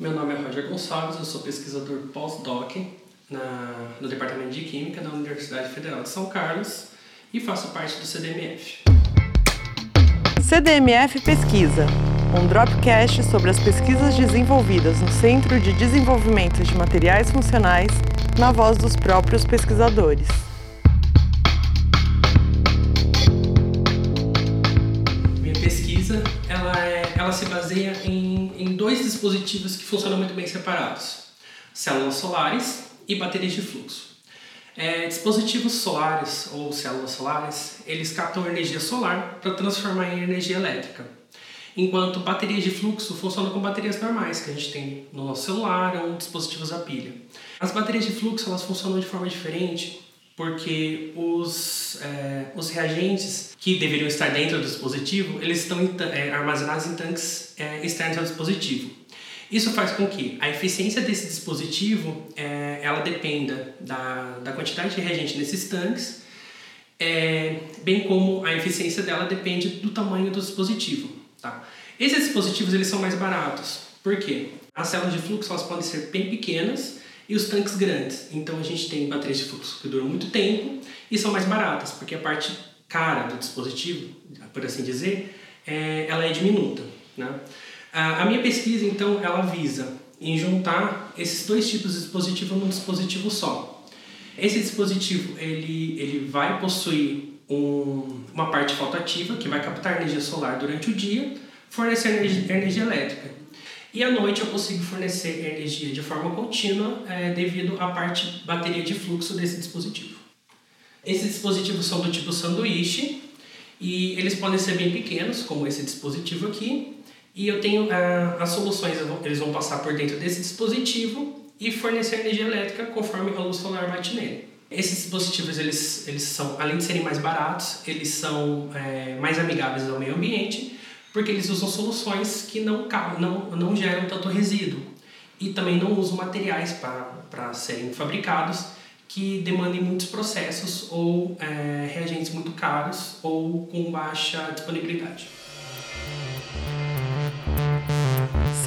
Meu nome é Roger Gonçalves, eu sou pesquisador pós-doc no Departamento de Química da Universidade Federal de São Carlos e faço parte do CDMF. CDMF Pesquisa, um dropcast sobre as pesquisas desenvolvidas no Centro de Desenvolvimento de Materiais Funcionais, na voz dos próprios pesquisadores. Ela se baseia em, em dois dispositivos que funcionam muito bem separados: células solares e baterias de fluxo. É, dispositivos solares ou células solares, eles captam energia solar para transformar em energia elétrica. Enquanto baterias de fluxo funcionam com baterias normais que a gente tem no nosso celular ou dispositivos a pilha. As baterias de fluxo elas funcionam de forma diferente porque os, é, os reagentes que deveriam estar dentro do dispositivo eles estão é, armazenados em tanques é, externos ao dispositivo. Isso faz com que a eficiência desse dispositivo é, ela dependa da, da quantidade de reagente nesses tanques, é, bem como a eficiência dela depende do tamanho do dispositivo. Tá? Esses dispositivos eles são mais baratos. Por quê? As células de fluxo elas podem ser bem pequenas e os tanques grandes. Então a gente tem baterias de fluxo que duram muito tempo e são mais baratas, porque a parte cara do dispositivo, por assim dizer, é, ela é diminuta. Né? A minha pesquisa, então, ela visa em juntar esses dois tipos de dispositivo num dispositivo só. Esse dispositivo ele, ele vai possuir um, uma parte fotoativa que vai captar energia solar durante o dia, fornecer energia, energia elétrica. E à noite eu consigo fornecer energia de forma contínua é, devido à parte bateria de fluxo desse dispositivo. Esses dispositivos são do tipo sanduíche e eles podem ser bem pequenos, como esse dispositivo aqui, e eu tenho ah, as soluções, eles vão passar por dentro desse dispositivo e fornecer energia elétrica conforme a luz solar bate nele. Esses dispositivos, eles, eles são, além de serem mais baratos, eles são é, mais amigáveis ao meio ambiente, porque eles usam soluções que não, não, não geram tanto resíduo. E também não usam materiais para serem fabricados que demandem muitos processos ou é, reagentes muito caros ou com baixa disponibilidade.